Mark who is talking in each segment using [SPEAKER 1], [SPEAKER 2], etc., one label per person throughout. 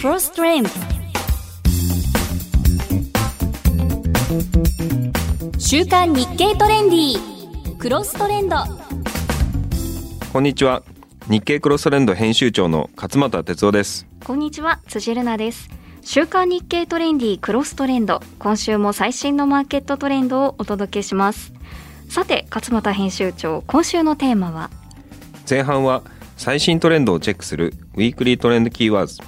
[SPEAKER 1] Cross Trend 週刊日経トレンディクロストレンド。
[SPEAKER 2] こんにちは。日経クロストレンド編集長の勝又哲夫です。
[SPEAKER 1] こんにちは。辻るなです。週刊日経トレンディクロストレンド。今週も最新のマーケットトレンドをお届けします。さて勝又編集長今週のテーマは？
[SPEAKER 2] 前半は最新トレンドをチェックするウィークリートレンドキーワード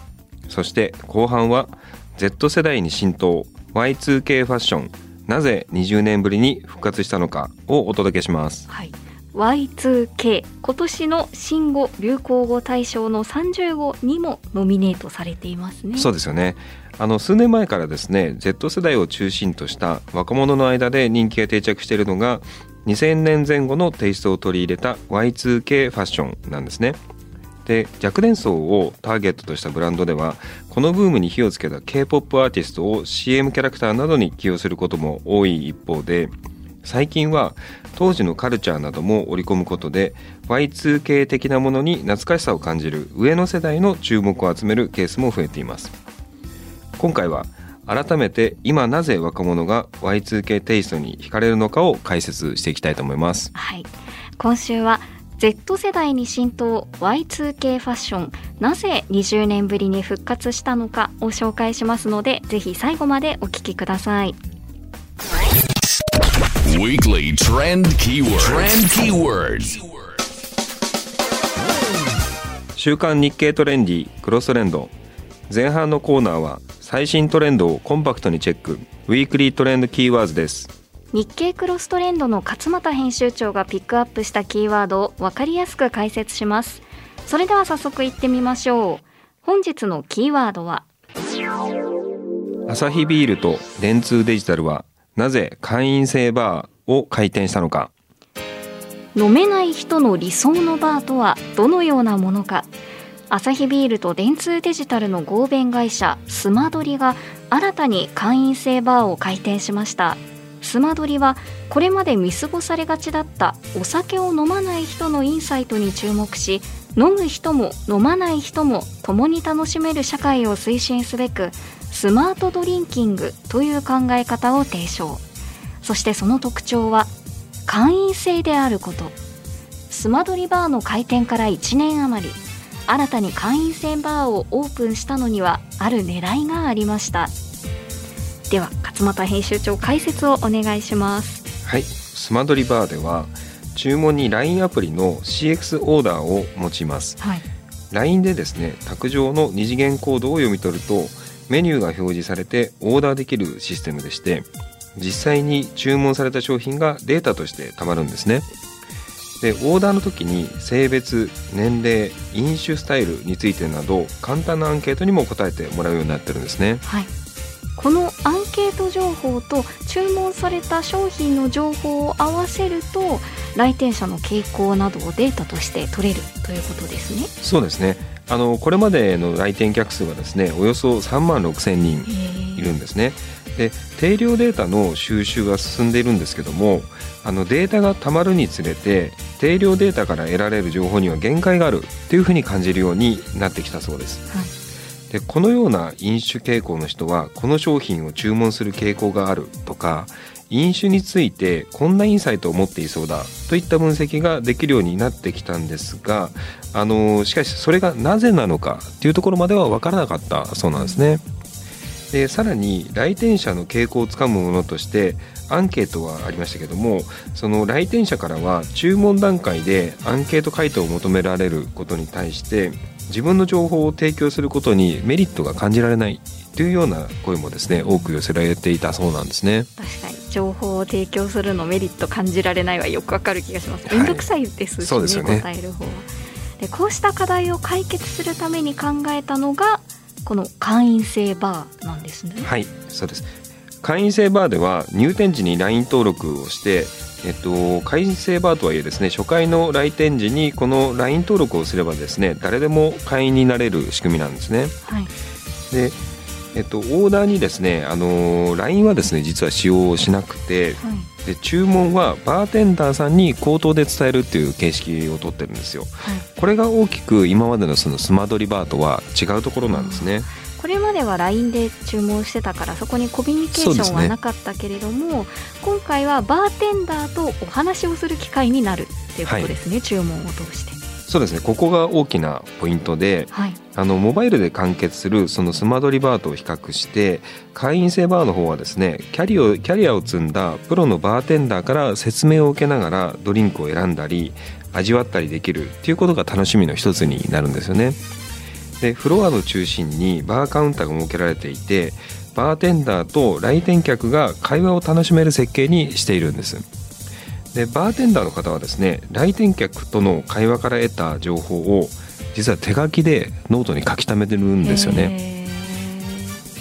[SPEAKER 2] そして後半は Z 世代に浸透。Y2K ファッション。なぜ20年ぶりに復活したのかをお届けします、
[SPEAKER 1] はい。Y2K 今年の新語・流行語大賞の30号にもノミネートされていますね。
[SPEAKER 2] そうですよね。あの数年前からですね Z 世代を中心とした若者の間で人気が定着しているのが2000年前後のテイストを取り入れた Y2K ファッションなんですね。で若年層をターゲットとしたブランドではこのブームに火をつけた K-POP アーティストを CM キャラクターなどに起用することも多い一方で最近は当時のカルチャーなども織り込むことで Y2K 的なものに懐かしさを感じる上の世代の注目を集めるケースも増えています。今回は改めて今なぜ若者が Y2K テイストに惹かれるのかを解説していきたいと思います
[SPEAKER 1] はい今週は Z 世代に浸透 Y2K ファッションなぜ20年ぶりに復活したのかを紹介しますのでぜひ最後までお聞きください
[SPEAKER 3] Weekly Trend Keyword. Trend Keywords.
[SPEAKER 2] 週刊日経トレンディクロストレンド前半のコーナーは最新トレンドをコンパクトにチェック。ウィークリートレンドキーワードです。
[SPEAKER 1] 日経クロストレンドの勝又編集長がピックアップしたキーワードを分かりやすく解説します。それでは早速いってみましょう。本日のキーワードは？
[SPEAKER 2] アサヒビールと電通デジタルはなぜ会員制バーを開店したのか。
[SPEAKER 1] 飲めない人の理想のバーとはどのようなものかアサヒビールと電通デジタルの合弁会社スマドリが新たに会員制バーを開店しました。スマドリはこれまで見過ごされがちだったお酒を飲まない人のインサイトに注目し飲む人も飲まない人も共に楽しめる社会を推進すべくスマートドリンキングという考え方を提唱。そしてその特徴は会員制であること。スマドリバーの開店から1年余り。新たに会員制バーをオープンしたのにはある狙いがありました。では勝又編集長解説をお願いします。
[SPEAKER 2] はい。スマドリバーでは注文に LINE アプリの CX オーダーを用います。
[SPEAKER 1] はい。
[SPEAKER 2] LINE でですね卓上の二次元コードを読み取るとメニューが表示されてオーダーできるシステムでして実際に注文された商品がデータとしてたまるんですねでオーダーの時に性別年齢飲酒スタイルについてなど簡単なアンケートにも答えてもらうようになってるんですね。
[SPEAKER 1] はい。このアンケート情報と注文された商品の情報を合わせると来店者の傾向などをデータとして取れるということですね。
[SPEAKER 2] そうですね。あのこれまでの来店客数はですねおよそ3万6千人いるんですねで定量データの収集が進んでいるんですけどもあのデータがたまるにつれて定量データから得られる情報には限界があるっていうふうに感じるようになってきたそうです
[SPEAKER 1] はい
[SPEAKER 2] でこのような飲酒傾向の人はこの商品を注文する傾向があるとか飲酒についてこんなインサイトを持っていそうだといった分析ができるようになってきたんですがあのしかしそれがなぜなのかっていうところまでは分からなかったそうなんですね。でさらに来店者の傾向をつかむものとしてアンケートはありましたけどもその来店者からは注文段階でアンケート回答を求められることに対して自分の情報を提供することにメリットが感じられないというような声もですね多く寄せられていたそうなんですね。
[SPEAKER 1] 確かに。情報を提供するのメリット感じられないはよくわかる気がします。
[SPEAKER 2] はい。
[SPEAKER 1] めんどくさいですしね,、
[SPEAKER 2] そうですよね。
[SPEAKER 1] 答える方は。でこうした課題を解決するために考えたのがこの会員制バーなんですね。
[SPEAKER 2] はいそうです。会員制バーでは入店時に LINE 登録をしてえっと、会員制バーとはいえですね初回の来店時にこの LINE 登録をすればですね誰でも会員になれる仕組みなんですね。
[SPEAKER 1] はい。
[SPEAKER 2] でえっと、オーダーにですね、あの LINE はですね実は使用しなくて
[SPEAKER 1] はい。
[SPEAKER 2] で注文はバーテンダーさんに口頭で伝えるっていう形式をとってるんですよ。
[SPEAKER 1] はい。
[SPEAKER 2] これが大きく今までのそのスマドリバーとは違うところなんですね。
[SPEAKER 1] これまでは LINE で注文してたからそこにコミュニケーションはなかったけれども、今回はバーテンダーとお話をする機会になるっていうことですね、注文を通して。
[SPEAKER 2] そうですねここが大きなポイントで
[SPEAKER 1] はい、
[SPEAKER 2] あのモバイルで完結するそのスマドリバーと比較して会員制バーの方はですねキャリをキャリアを積んだプロのバーテンダーから説明を受けながらドリンクを選んだり味わったりできるっていうことが楽しみの一つになるんですよね。でフロアの中心にバーカウンターが設けられていてバーテンダーと来店客が会話を楽しめる設計にしているんです。でバーテンダーの方はですね来店客との会話から得た情報を実は手書きでノートに書き溜めてるんですよね。
[SPEAKER 1] ね。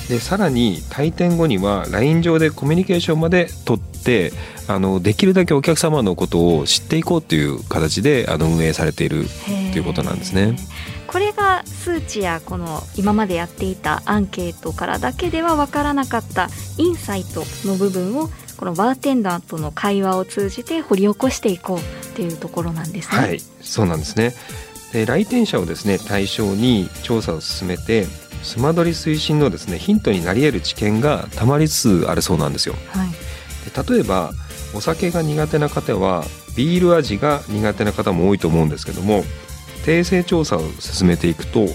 [SPEAKER 2] でさらに退店後には LINE 上でコミュニケーションまで取ってあのできるだけお客様のことを知っていこうという形であの運営されている
[SPEAKER 1] と
[SPEAKER 2] ということなんですね。
[SPEAKER 1] これが数値やこの今までやっていたアンケートからだけでは分からなかったインサイトの部分をこのバーテンダーとの会話を通じて掘り起こしていこうっていうところなんですね。
[SPEAKER 2] はいそうなんですね。で来店者をですね対象に調査を進めてスマドリ推進のですねヒントになり得る知見がたまりつつあるそうなんですよ。
[SPEAKER 1] はい。
[SPEAKER 2] で例えばお酒が苦手な方はビール味が苦手な方も多いと思うんですけども訂正調査を進めていくと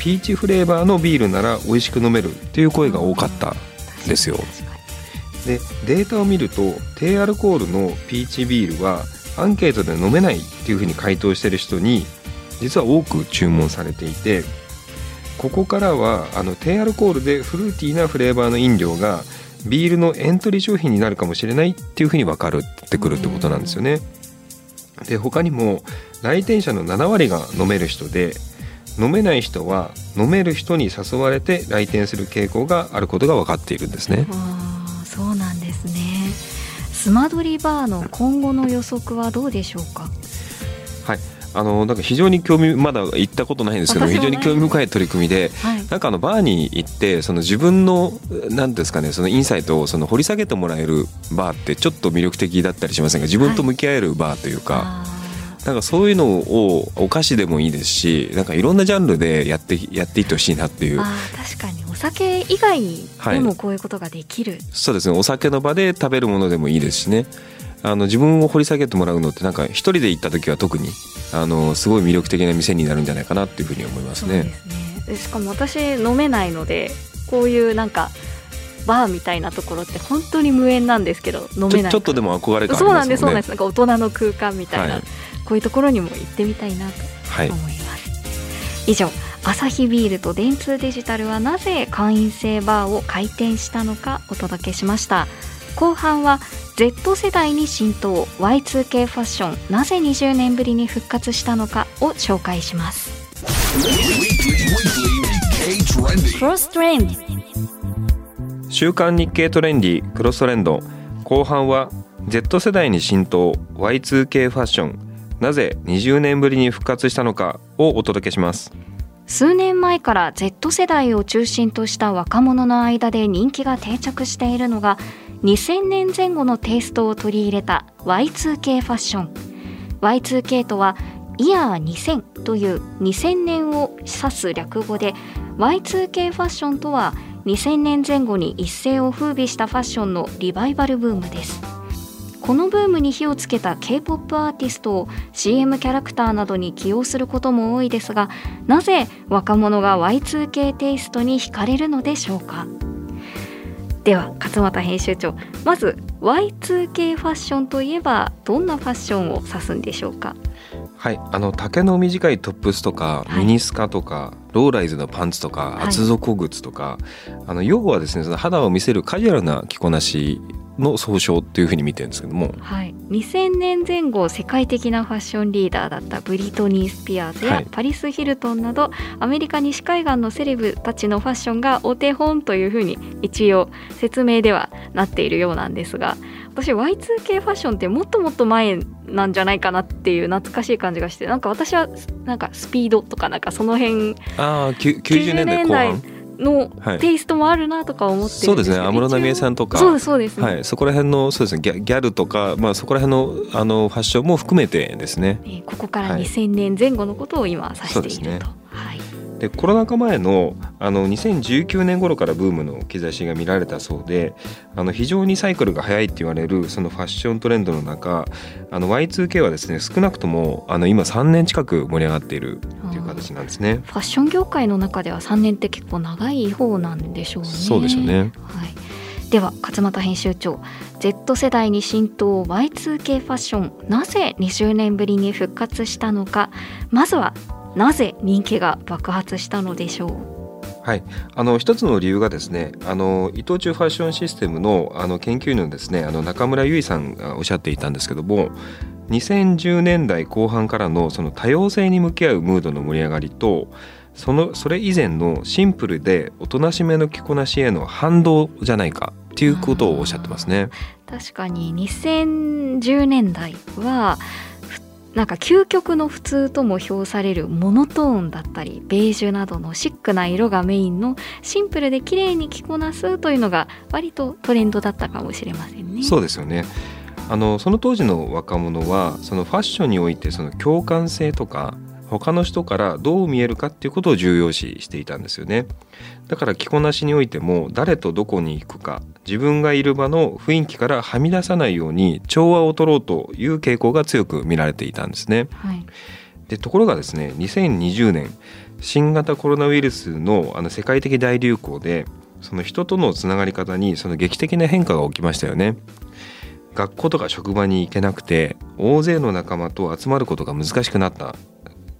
[SPEAKER 2] ピーチフレーバーのビールなら美味しく飲めるっていう声が多かったですよでデータを見ると低アルコールのピーチビールはアンケートで飲めないっていうふうに回答してる人に実は多く注文されていてここからはあの低アルコールでフルーティーなフレーバーの飲料がビールのエントリー商品になるかもしれないっていうふうに分かるってくるってことなんですよね。で他にも来店者の7割が飲める人で飲めない人は飲める人に誘われて来店する傾向があることが分かっているんですね。
[SPEAKER 1] スマドリバーの今後の予測はどうでしょうか？
[SPEAKER 2] はい、あのなんか非常に興味まだ行ったことないんですけど非常に興味深い取り組みで
[SPEAKER 1] はい。
[SPEAKER 2] なんかあのバーに行ってその自分の何ですかねそのインサイトをその掘り下げてもらえるバーってちょっと魅力的だったりしませんが自分と向き合えるバーというか、
[SPEAKER 1] あ
[SPEAKER 2] なんかそういうのをお菓子でもいいですしなんかいろんなジャンルでやってやっていってほしいなっていう。
[SPEAKER 1] ーあー確かに。お酒以外でもこういうことができる、
[SPEAKER 2] そうですね。お酒の場で食べるものでもいいですしね。あの自分を掘り下げてもらうのってなんか一人で行った時は特にあのすごい魅力的な店になるんじゃないかなっていうふうに思いますね。
[SPEAKER 1] すね。でしかも私飲めないのでこういうなんかバーみたいなところって本当に無縁なんですけど飲めない
[SPEAKER 2] ちょちょっとでも憧れ感あり
[SPEAKER 1] そう
[SPEAKER 2] ますもんね。
[SPEAKER 1] なんですそうなんです。なんか大人の空間みたいな、
[SPEAKER 2] はい。
[SPEAKER 1] こういうところにも行ってみたいなと
[SPEAKER 2] はい
[SPEAKER 1] 思います、以上アサヒビールと電通デジタルはなぜ会員制バーを開店したのかお届けしました。後半は Z 世代に浸透。Y2K ファッション。なぜ20年ぶりに復活したのかを紹介します.クロストレンド
[SPEAKER 2] 週刊日経トレンディクロストレンド。後半は Z 世代に浸透。Y2K ファッション。なぜ20年ぶりに復活したのかをお届けします。
[SPEAKER 1] 数年前から Z 世代を中心とした若者の間で人気が定着しているのが2000年前後のテイストを取り入れた Y2K ファッション。Y2K とはイヤー2000という2000年を指す略語で Y2K ファッションとは2000年前後に一世を風靡したファッションのリバイバルブームです。このブームに火をつけた K-POP アーティストを CM キャラクターなどに起用することも多いですがなぜ若者が Y2K テイストに惹かれるのでしょうか？では勝俣編集長まず Y2K ファッションといえばどんなファッションを指すんでしょうか？
[SPEAKER 2] はいあの丈の短いトップスとか
[SPEAKER 1] はい。
[SPEAKER 2] ミニスカとか、ローライズのパンツとか
[SPEAKER 1] はい。
[SPEAKER 2] 厚底靴とか、あの要はですねその肌を見せるカジュアルな着こなしの総称っていうふうに見てるんですけども。
[SPEAKER 1] はい、2000年前後世界的なファッションリーダーだったブリトニー・スピアーズや
[SPEAKER 2] はい。
[SPEAKER 1] パリス・ヒルトンなど、アメリカ西海岸のセレブたちのファッションがお手本というふうに一応説明ではなっているようなんですが私 Y2K ファッションってもっともっと前なんじゃないかなっていう懐かしい感じがしてなんか私はなんかスピードとかなんかその辺
[SPEAKER 2] ああ90年代
[SPEAKER 1] の
[SPEAKER 2] はい。
[SPEAKER 1] テイストもあるなとか思って
[SPEAKER 2] そうですね。安室奈美恵さんとか。
[SPEAKER 1] そうですそうです、
[SPEAKER 2] はい、そこら辺のそうですね。ギャギャルとか、まあ、そこら辺のあのファッションも含めてですね。
[SPEAKER 1] えーここから
[SPEAKER 2] はい。
[SPEAKER 1] 2000年前後のことを今指していると、はい、
[SPEAKER 2] でコロナ禍前のあの2019年頃からブームの兆しが見られたそうであの非常にサイクルが早いって言われるそのファッショントレンドの中あの Y2K はですね少なくともあの今3年近く盛り上がっているっていう形なんですね。
[SPEAKER 1] ファッション業界の中では3年って結構長い方なんでしょうね。
[SPEAKER 2] そうでしょうね
[SPEAKER 1] はい、では勝俣編集長 Z 世代に浸透 Y2K ファッションなぜ20年ぶりに復活したのかまずはなぜ人気が爆発したのでしょう？
[SPEAKER 2] はい、あの一つの理由がですねあの伊藤忠ファッションシステムのあの研究員のですねあの中村由衣さんがおっしゃっていたんですけども2010年代後半からのその多様性に向き合うムードの盛り上がりとそのそれ以前のシンプルでおとなしめの着こなしへの反動じゃないかっていうことをおっしゃってますね。
[SPEAKER 1] 確かに2010年代はふなんか究極の普通とも評されるモノトーンだったりベージュなどのシックな色がメインのシンプルで綺麗に着こなすというのが割とトレンドだったかもしれませんね。
[SPEAKER 2] そうですよねあのその当時の若者はそのファッションにおいてその共感性とか他の人からどう見えるかっていうことを重要視していたんですよね。だから着こなしにおいても誰とどこに行くか自分がいる場の雰囲気からはみ出さないように調和を取ろうという傾向が強く見られていたんですね。
[SPEAKER 1] はい、
[SPEAKER 2] でところがですね2020年新型コロナウイルスのあの世界的大流行でその人とのつながり方にその劇的な変化が起きましたよね。学校とか職場に行けなくて大勢の仲間と集まることが難しくなった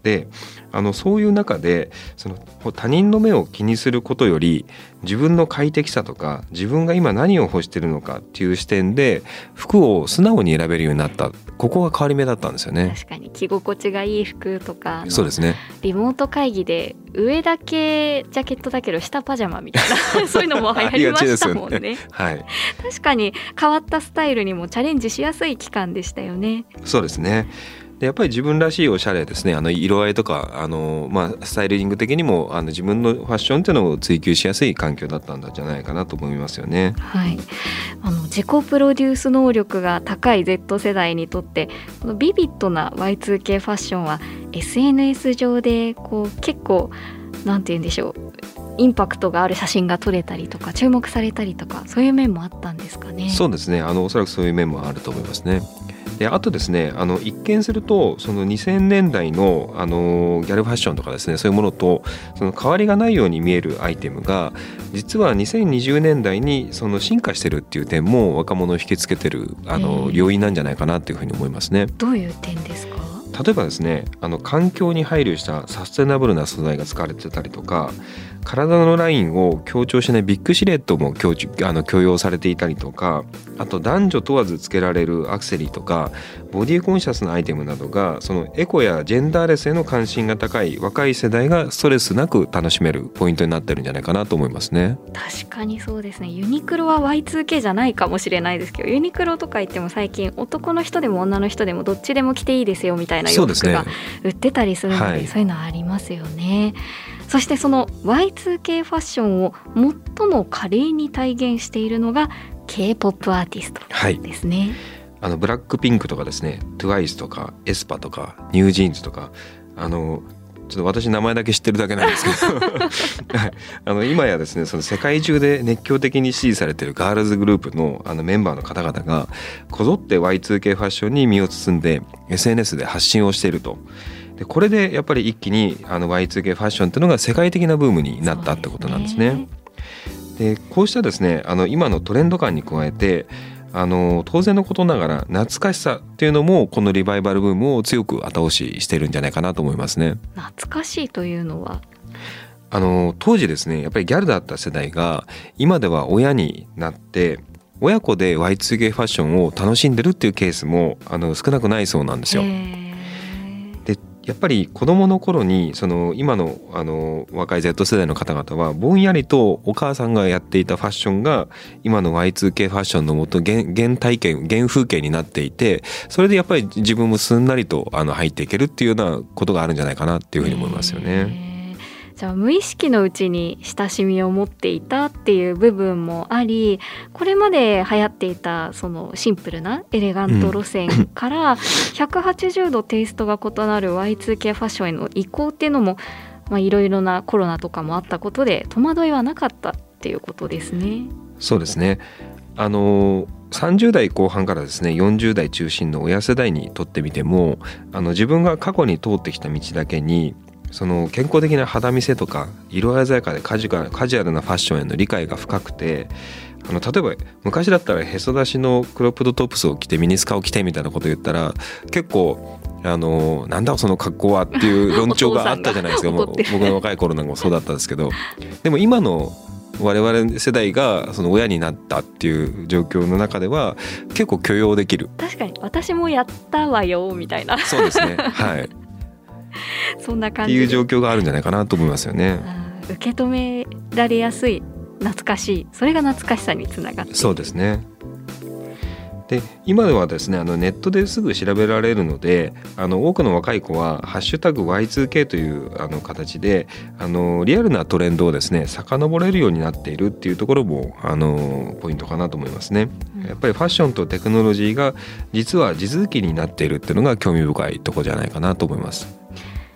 [SPEAKER 2] であのそういう中でその他人の目を気にすることより自分の快適さとか自分が今何を欲してるのかっていう視点で服を素直に選べるようになったここが変わり目だったんですよね。
[SPEAKER 1] 確かに着心地がいい服とか
[SPEAKER 2] そうですね
[SPEAKER 1] リモート会議で上だけジャケットだけど下パジャマみたいな そういうのも流行りましたもん
[SPEAKER 2] ありがち
[SPEAKER 1] ね。
[SPEAKER 2] はい
[SPEAKER 1] 確かに変わったスタイルにもチャレンジしやすい期間でしたよね。
[SPEAKER 2] そうですね。でやっぱり自分らしいおしゃれですねあの色合いとかあの、まあ、スタイリング的にもあの自分のファッションっていうのを追求しやすい環境だったんじゃないかなと思いますよね。
[SPEAKER 1] はい、あの自己プロデュース能力が高い Z 世代にとってこのビビッドな Y2K ファッションは SNS 上でこう結構なんて言うんでしょうインパクトがある写真が撮れたりとか注目されたりとかそういう面もあったんですかね。
[SPEAKER 2] そうですねあのおそらくそういう面もあると思いますね。であとですねあの一見するとその2000年代のあのギャルファッションとかですねそういうものとその変わりがないように見えるアイテムが実は2020年代にその進化してるっていう点も若者を引きつけてるあ
[SPEAKER 1] へ
[SPEAKER 2] の
[SPEAKER 1] え
[SPEAKER 2] 要因なんじゃないかなっていうふうに思いますね。
[SPEAKER 1] どういう点ですか？
[SPEAKER 2] 例えばですねあの環境に配慮したサステナブルな素材が使われてたりとか体のラインを強調しないビッグシルエットも強調あの許容されていたりとかあと男女問わずつけられるアクセリーとかボディコンシャスなアイテムなどがそのエコやジェンダーレスへの関心が高い若い世代がストレスなく楽しめるポイントになってるんじゃないかなと思いますね。
[SPEAKER 1] 確かにそうですねユニクロは Y2K じゃないかもしれないですけどユニクロとか言っても最近男の人でも女の人でもどっちでも着ていいですよみたいな洋服が売ってたりするので
[SPEAKER 2] はい
[SPEAKER 1] そういうのありますよね。そしてその Y2K ファッションを最も華麗に体現しているのが K-POP アーティスト
[SPEAKER 2] はい
[SPEAKER 1] ですね。
[SPEAKER 2] あのブラックピンクとかですね TWICE とかエスパとかニュージーンズとかあのちょっと私名前だけ知ってるだけなんですけど はいあの今やですねその世界中で熱狂的に支持されているガールズグループのあのメンバーの方々がこぞって Y2K ファッションに身を包んで SNS で発信をしていると。でこれでやっぱり一気にあの Y2K ファッションっていうのが世界的なブームになったってことなんですね。でこうしたですねあの今のトレンド感に加えてあの当然のことながら懐かしさっていうのもこのリバイバルブームを強く後押ししてるんじゃないかなと思いますね。
[SPEAKER 1] 懐かしいというのは？
[SPEAKER 2] あの当時ですねやっぱりギャルだった世代が今では親になって親子で Y2K ファッションを楽しんでるっていうケースもあの少なくないそうなんですよ。
[SPEAKER 1] へー
[SPEAKER 2] でやっぱり子どもの頃にその今のあの若い Z 世代の方々はぼんやりとお母さんがやっていたファッションが今の Y2K ファッションのもと原体験原風景になっていてそれでやっぱり自分もすんなりとあの入っていけるっていうようなことがあるんじゃないかなっていうふうに思いますよね。
[SPEAKER 1] じゃあ無意識のうちに親しみを持っていたっていう部分もありこれまで流行っていたそのシンプルなエレガント路線から180度テイストが異なる Y2K ファッションへの移行っていうのもまあいろいろなコロナとかもあったことで戸惑いはなかったっていうことですね。
[SPEAKER 2] そうですねあの30代後半からですね40代中心の親世代にとってみてもあの自分が過去に通ってきた道だけにその健康的な肌見せとか色鮮やかでカジュカジュアルなファッションへの理解が深くてあの例えば昔だったらへそ出しのクロップドトップスを着てミニスカを着てみたいなこと言ったら結構あのなんだその格好はっていう論調があったじゃないですか。僕の若い頃なんかもそうだったんですけど。でも今の我々世代がその親になったっていう状況の中では結構許容できる。
[SPEAKER 1] 確かに私もやったわよみたいな。
[SPEAKER 2] そうですね。はい。っ
[SPEAKER 1] そんな感じで
[SPEAKER 2] ていう状況があるんじゃないかなと思いますよね。
[SPEAKER 1] 受け止められやすい懐かしいそれが懐かしさにつながって
[SPEAKER 2] そうですねで今ではですねあのネットですぐ調べられるのであの多くの若い子は「ハッシュタグ #Y2K」というあの形であのリアルなトレンドをですね遡れるようになっているっていうところもあのポイントかなと思いますね。
[SPEAKER 1] うん
[SPEAKER 2] やっぱりファッションとテクノロジーが実は地続きになっているっていうのが興味深いところじゃないかなと思います。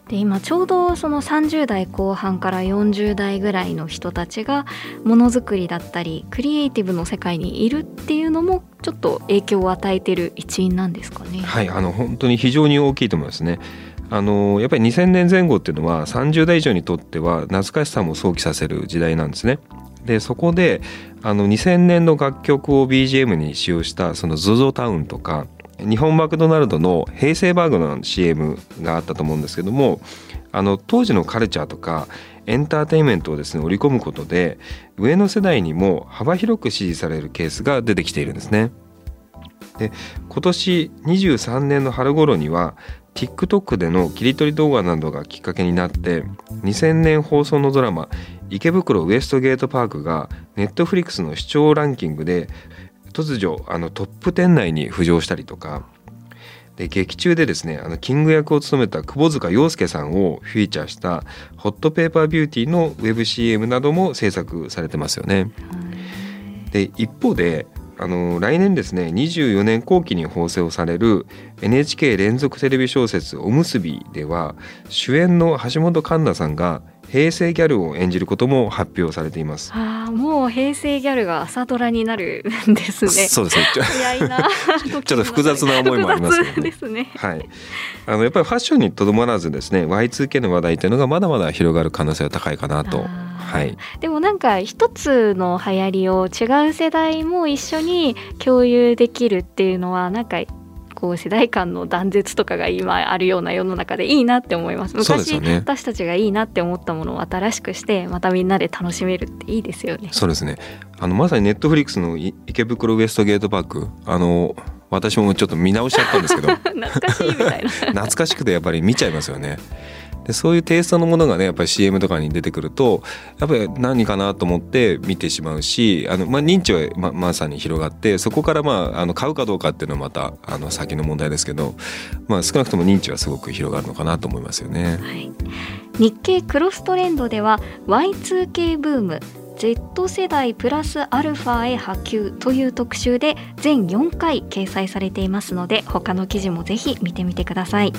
[SPEAKER 1] で今ちょうどその30代後半から40代ぐらいの人たちがものづくりだったりクリエイティブの世界にいるっていうのもちょっと影響を与えてる一因なんですかね。
[SPEAKER 2] はい、あの本当に非常に大きいと思いますね。あのやっぱり2000年前後っていうのは30代以上にとっては懐かしさも想起させる時代なんですね。でそこであの2000年の楽曲を BGM に使用したその ZOZO タウンとか日本マクドナルドの平成バーグの CM があったと思うんですけどもあの当時のカルチャーとかエンターテインメントをですね織り込むことで上の世代にも幅広く支持されるケースが出てきているんですね。で今年23年の春頃には TikTok での切り取り動画などがきっかけになって2000年放送のドラマ「池袋ウエストゲートパーク」が Netflix の視聴ランキングで突如あのトップ10内に浮上したりとかで劇中でですねあのキング役を務めた窪塚洋介さんをフィーチャーした「ホットペーパービューティー」のウェブ CM なども制作されてますよね。で一方であの来年ですね24年後期に放送される NHK 連続テレビ小説「おむすび」では主演の橋本環奈さんが平成ギャルを演じることも発表されています。
[SPEAKER 1] ああもう平成ギャルが朝ドラになるんですね。
[SPEAKER 2] そうですね ちょっと複雑な思いもありますけどね
[SPEAKER 1] ですね。
[SPEAKER 2] はい、あのやっぱりファッションにとどまらずですね Y2K の話題というのがまだまだ広がる可能性は高いかなと。はい、
[SPEAKER 1] でもなんか一つの流行りを違う世代も一緒に共有できるっていうのはなんかこう世代間の断絶とかが今あるような世の中でいいなって思います昔
[SPEAKER 2] ね
[SPEAKER 1] 私たちがいいなって思ったものを新しくしてまたみんなで楽しめるっていいですよね。
[SPEAKER 2] そうですねあのまさにネットフリックスのい池袋ウエストゲートパークあの私もちょっと見直しちゃったんですけど
[SPEAKER 1] 懐かしいみたいな。
[SPEAKER 2] 懐かしくてやっぱり見ちゃいますよね。でそういうテイストのものがねやっぱり CM とかに出てくるとやっぱり何かなと思って見てしまうしあの、まあ、認知はままさに広がってそこから、まあ、あの買うかどうかっていうのはまたあの先の問題ですけど、まあ、少なくとも認知はすごく広がるのかなと思いますよね。
[SPEAKER 1] はい、日経クロストレンドでは Y2K ブーム Z 世代プラスアルファへ波及という特集で全4回掲載されていますので他の記事もぜひ見てみてください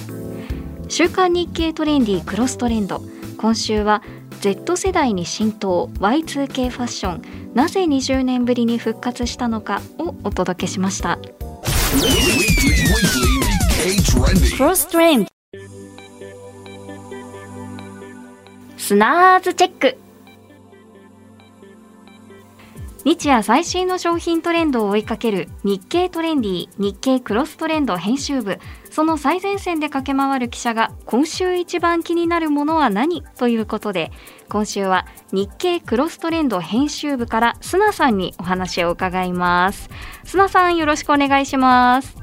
[SPEAKER 1] 週刊日経トレンディクロストレンド。今週は Z 世代に浸透 Y2K ファッション。なぜ20年ぶりに復活したのかをお届けしました。クロストレンド。スナーズチェック。日夜最新の商品トレンドを追いかける日経トレンディ日経クロストレンド編集部。その最前線で駆け回る記者が今週一番気になるものは何？ということで今週は日経クロストレンド編集部から砂さんにお話を伺います。砂さんよろしくお願いします。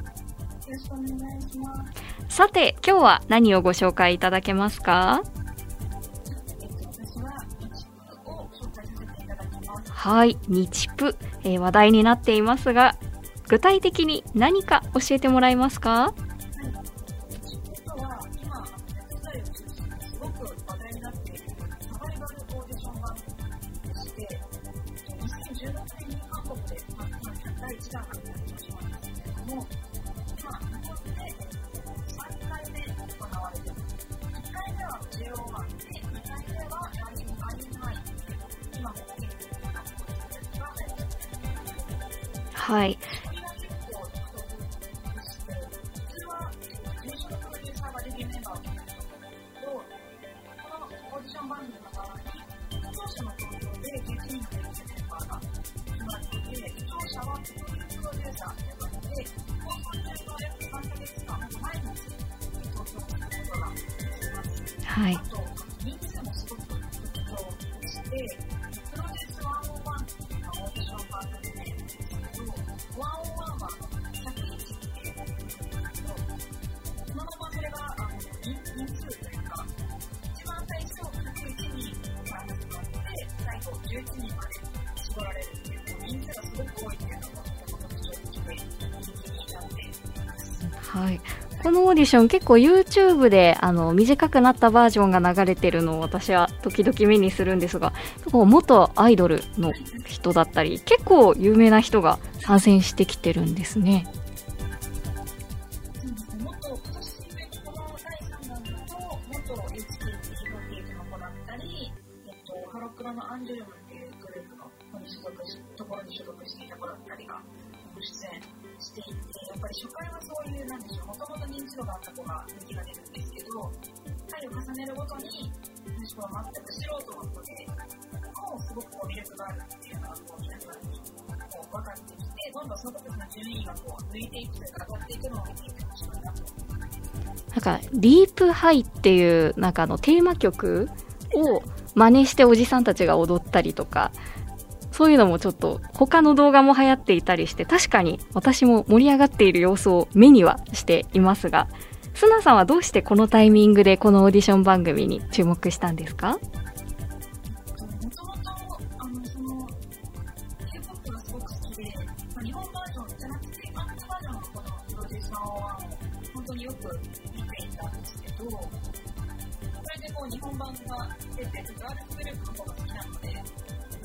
[SPEAKER 1] さて今日は何をご紹介いただけますか？はい日プ、えー、話題になっていますが具体的に何か教えてもらえますか？
[SPEAKER 4] は
[SPEAKER 1] い。
[SPEAKER 4] 人人数というか、一番最初101人から始まって、最後11人まで絞られるっていう、人数がすごく多いっていうのが、とても特徴的で、人気になっています。
[SPEAKER 1] はい。このオーディション結構 YouTube であの短くなったバージョンが流れてるのを私は時々目にするんですが元アイドルの人だったり結構有名な人が参戦してきてるんですね。
[SPEAKER 4] ンジュルムっていうグループの子に所属し、ところに所属していた子だったりが出演していて、やっぱり初回はそういう、なんでしょう、もともと認知度があった子が人気が出るんですけど、回を重ねるごとに、もしくは全く素人の子で、もうすごくこう魅力があるっていうのが、こう、皆さんにこう分かってきて、どんどんその子たちの順位がこう、抜いていくというか、上がっていくのを見ていてほしいなと
[SPEAKER 1] なんかリープハイっていうなんかあのテーマ曲を真似しておじさんたちが踊ったりとかそういうのもちょっと他の動画も流行っていたりして確かに私も盛り上がっている様子を目にはしていますがスナさんはどうしてこのタイミングでこのオーディション番組に注目したんですか、
[SPEAKER 4] 本当によく見ていたんですけど、それでこう、日本版が出て、ガールズグループの方が好きなので、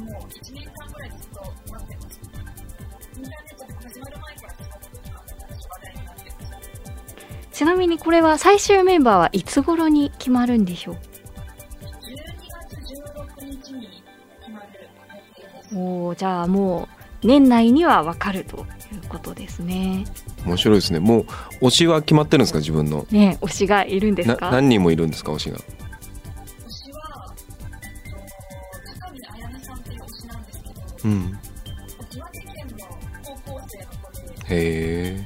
[SPEAKER 4] もう1年間ぐらいずっと待ってました。インターネットでも始まる前からすごく、あの、私話題になってました。
[SPEAKER 1] ちなみにこれは最終メンバーはいつ頃に決まるんでしょう
[SPEAKER 4] ？12月16日に決まる予定です。
[SPEAKER 1] おーじゃあもう年内にはわかるということですね
[SPEAKER 2] 面白いですねもう推しは決まってるんですか自分の？
[SPEAKER 1] ね推しがいるんです
[SPEAKER 2] な
[SPEAKER 1] か
[SPEAKER 2] 何人もいるんですか推しが？
[SPEAKER 4] うん。
[SPEAKER 2] へえ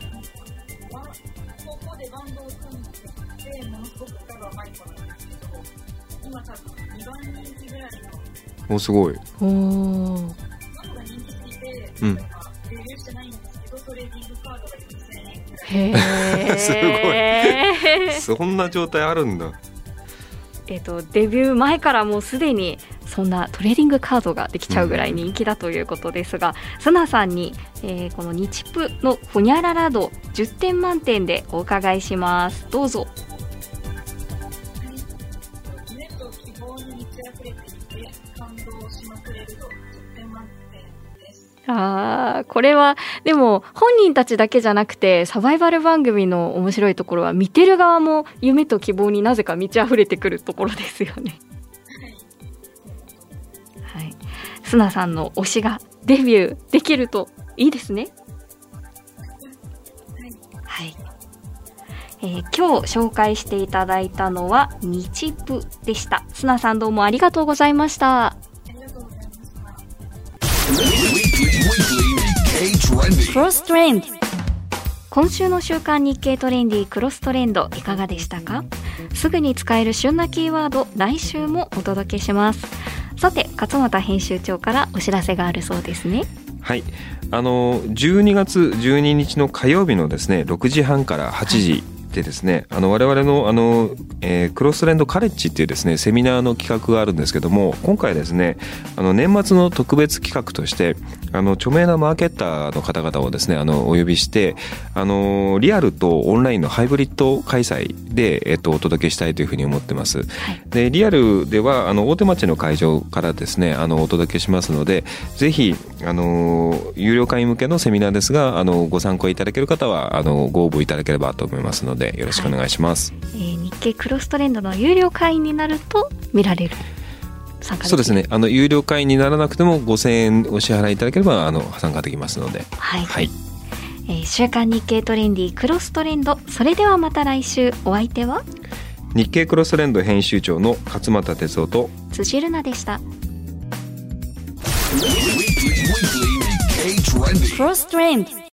[SPEAKER 4] バ高校でバンドを組んでて、ものすごく歌が上手い。子なんですけど、今多分2番人気ぐらいの、
[SPEAKER 2] おすごい
[SPEAKER 1] おー。
[SPEAKER 4] バンドが人気すぎて、
[SPEAKER 2] うん
[SPEAKER 4] なんかデビューしてないんですけど、トレーディングカードが4000円ぐらい。
[SPEAKER 1] へー。
[SPEAKER 2] すごい。そんな状態あるんだ。
[SPEAKER 1] えっとデビュー前からもうすでにそんなトレーディングカードができちゃうぐらい人気だということですが、スナさんに、えーこの日プのホニャララ度10点満点でお伺いしますどうぞ
[SPEAKER 4] 夢と希望に満ち溢れていて、感動しまくれると10点満点です。
[SPEAKER 1] あーこれはでも本人たちだけじゃなくてサバイバル番組の面白いところは見てる側も夢と希望になぜか満ち溢れてくるところですよね。はい、スナさんの推しがデビューできるといいですね。はい。えー今日紹介していただいたのは日プでした。スナさんどうもありがとうございました。今週の週刊日経トレンディクロストレンドいかがでしたか？すぐに使える旬なキーワード来週もお届けしますさて勝俣編集長からお知らせがあるそうですね。
[SPEAKER 2] はい。あの12月12日の火曜日のですね6時半から8時してですねあの我々のあの、えークロストレンドカレッジっていうですねセミナーの企画があるんですけども今回ですねあの年末の特別企画としてあの著名なマーケッターの方々をですねあのお呼びしてあのリアルとオンラインのハイブリッド開催で、えっと、お届けしたいというふうに思ってます。でリアルではあの大手町の会場からですねあのお届けしますのでぜひあの有料会員向けのセミナーですがあのご参考いただける方はあのご応募いただければと思いますのでよろしくお願いします。
[SPEAKER 1] えー日経クロストレンドの有料会員になると見られる。
[SPEAKER 2] そうですね。あの有料会員にならなくても5000円お支払いいただければあの参加できますので。
[SPEAKER 1] はい、
[SPEAKER 2] はい。
[SPEAKER 1] えー週刊日経トレンディクロストレンド。それではまた来週。お相手は？
[SPEAKER 2] 日経クロストレンド編集長の勝俣哲夫と
[SPEAKER 1] 辻るなでした。
[SPEAKER 3] Weekly, weekly Nikkei trending.
[SPEAKER 1] Cross Trend